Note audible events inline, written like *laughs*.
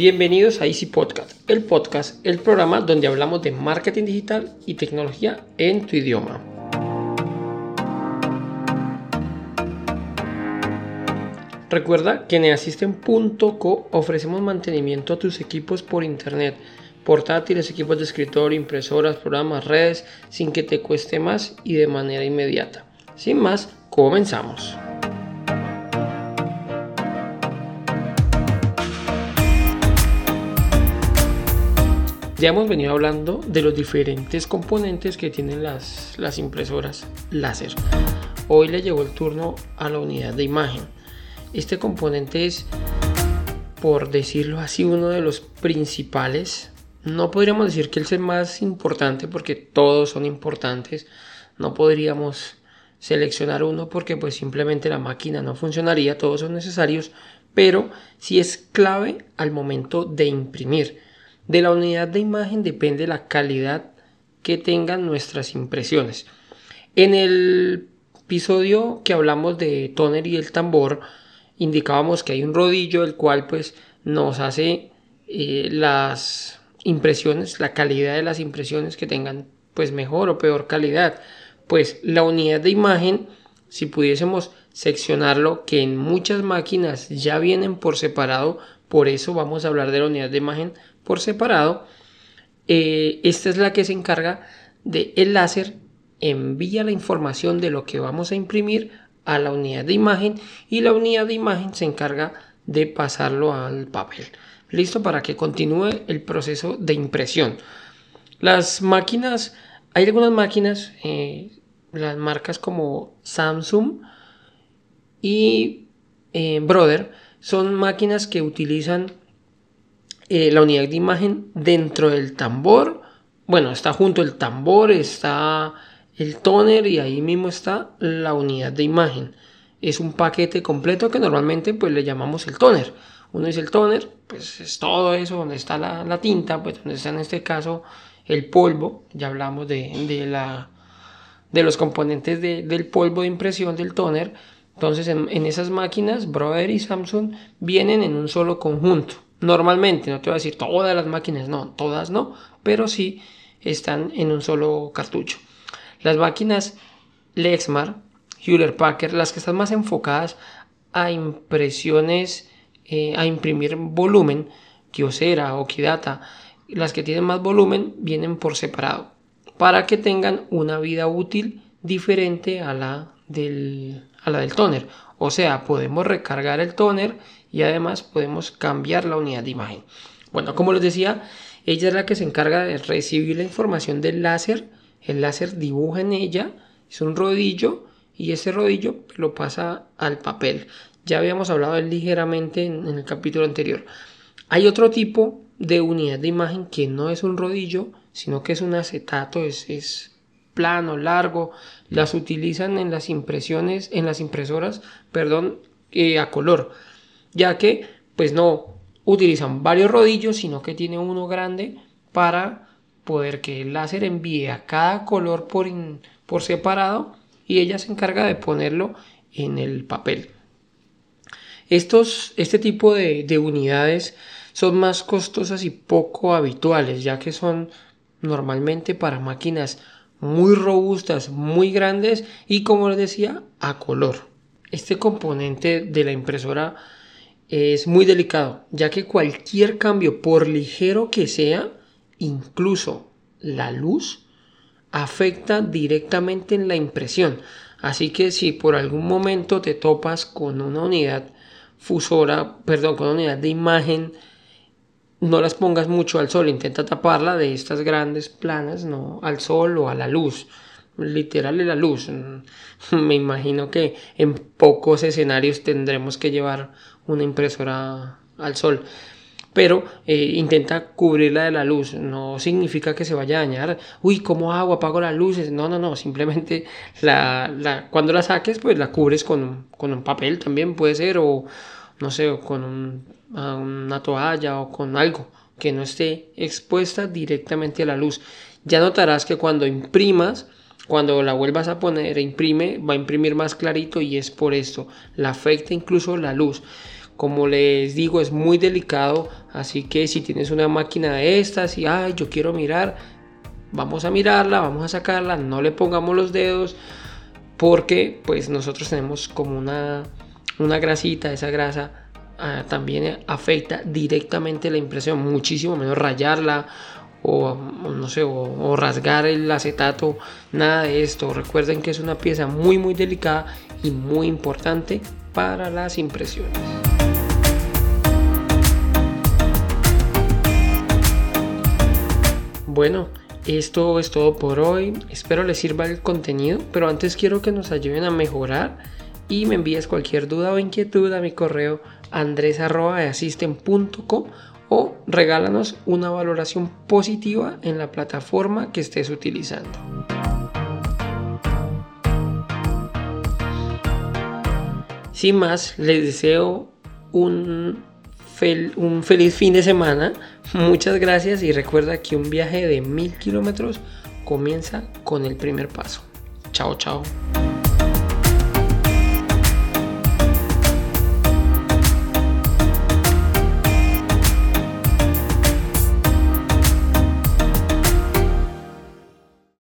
Bienvenidos a Easy Podcast, el podcast, el programa donde hablamos de marketing digital y tecnología en tu idioma. Recuerda que en easisten.co ofrecemos mantenimiento a tus equipos por internet, portátiles, equipos de escritorio, impresoras, programas, redes, sin que te cueste más y de manera inmediata. Sin más, comenzamos. Ya hemos venido hablando de los diferentes componentes que tienen las, impresoras láser. Hoy le llegó el turno a la unidad de imagen. Este componente es, por decirlo así, uno de los principales. No podríamos decir que es el más importante porque todos son importantes. No podríamos seleccionar uno porque pues simplemente la máquina no funcionaría, todos son necesarios, pero sí es clave al momento de imprimir. De la unidad de imagen depende la calidad que tengan nuestras impresiones. En el episodio que hablamos de toner y el tambor, indicábamos que hay un rodillo el cual pues nos hace eh, las impresiones, la calidad de las impresiones que tengan pues mejor o peor calidad. Pues la unidad de imagen, si pudiésemos seccionarlo, que en muchas máquinas ya vienen por separado, por eso vamos a hablar de la unidad de imagen por separado. Eh, esta es la que se encarga de el láser envía la información de lo que vamos a imprimir a la unidad de imagen y la unidad de imagen se encarga de pasarlo al papel. Listo para que continúe el proceso de impresión. Las máquinas, hay algunas máquinas, eh, las marcas como Samsung y eh, Brother, son máquinas que utilizan eh, la unidad de imagen dentro del tambor. Bueno, está junto el tambor, está el toner y ahí mismo está la unidad de imagen. Es un paquete completo que normalmente pues le llamamos el toner. Uno es el toner, pues es todo eso donde está la, tinta, pues donde está en este caso el polvo. Ya hablamos de, la, de los componentes del polvo de impresión del toner. Entonces en, esas máquinas, Brother y Samsung vienen en un solo conjunto. Normalmente, no te voy a decir todas las máquinas, no, todas no, pero sí están en un solo cartucho. Las máquinas Lexmark, Hewlett Packard, las que están más enfocadas a impresiones, eh, a imprimir volumen, Kyocera o Kidata, las que tienen más volumen vienen por separado para que tengan una vida útil diferente a la del, a la del toner. O sea, podemos recargar el toner y además podemos cambiar la unidad de imagen. Bueno, como les decía, ella es la que se encarga de recibir la información del láser el láser dibuja en ella, es un rodillo y ese rodillo lo pasa al papel. Ya habíamos hablado ligeramente en, el capítulo anterior. Hay otro tipo de unidad de imagen que no es un rodillo, sino que es un acetato, es, plano, largo. Las utilizan en las impresiones, en las impresoras, perdón, eh, a color, ya que pues no utilizan varios rodillos, sino que tiene uno grande para poder que el láser envíe a cada color por, por separado y ella se encarga de ponerlo en el papel. Estos, este tipo de, de unidades son más costosas y poco habituales, ya que son normalmente para máquinas muy robustas, muy grandes y como les decía, a color. Este componente de la impresora es muy delicado, ya que cualquier cambio, por ligero que sea, incluso la luz afecta directamente en la impresión. Así que si por algún momento te topas con una unidad fusora, perdón, con una unidad de imagen, no las pongas mucho al sol, intenta taparla de estas grandes planas, no al sol o a la luz. Literal la luz. *laughs* Me imagino que en pocos escenarios tendremos que llevar una impresora al sol pero eh, intenta cubrirla de la luz. No significa que se vaya a dañar. Uy, ¿cómo hago? Apago las luces. No, no, no. Simplemente la, cuando la saques, pues la cubres con, un papel también puede ser, no sé, con una toalla o con algo que no esté expuesta directamente a la luz. Ya notarás que cuando imprimas, cuando la vuelvas a poner e imprime, va a imprimir más clarito y es por esto. La afecta incluso la luz. Como les digo, es muy delicado, así que si tienes una máquina de estas y ay, yo quiero mirar, vamos a mirarla, vamos a sacarla, no le pongamos los dedos, porque pues nosotros tenemos como una, una grasita, esa grasa ah, también afecta directamente la impresión, muchísimo menos rayarla o, no sé, o, rasgar el acetato, nada de esto. Recuerden que es una pieza muy muy delicada y muy importante para las impresiones. Bueno, esto es todo por hoy. Espero les sirva el contenido, pero antes quiero que nos ayuden a mejorar y me envíes cualquier duda o inquietud a mi correo andres.asisten.com o regálanos una valoración positiva en la plataforma que estés utilizando. Sin más, les deseo un, un feliz fin de semana. Muchas gracias y recuerda que un viaje de mil kilómetros comienza con el primer paso. Chao, chao.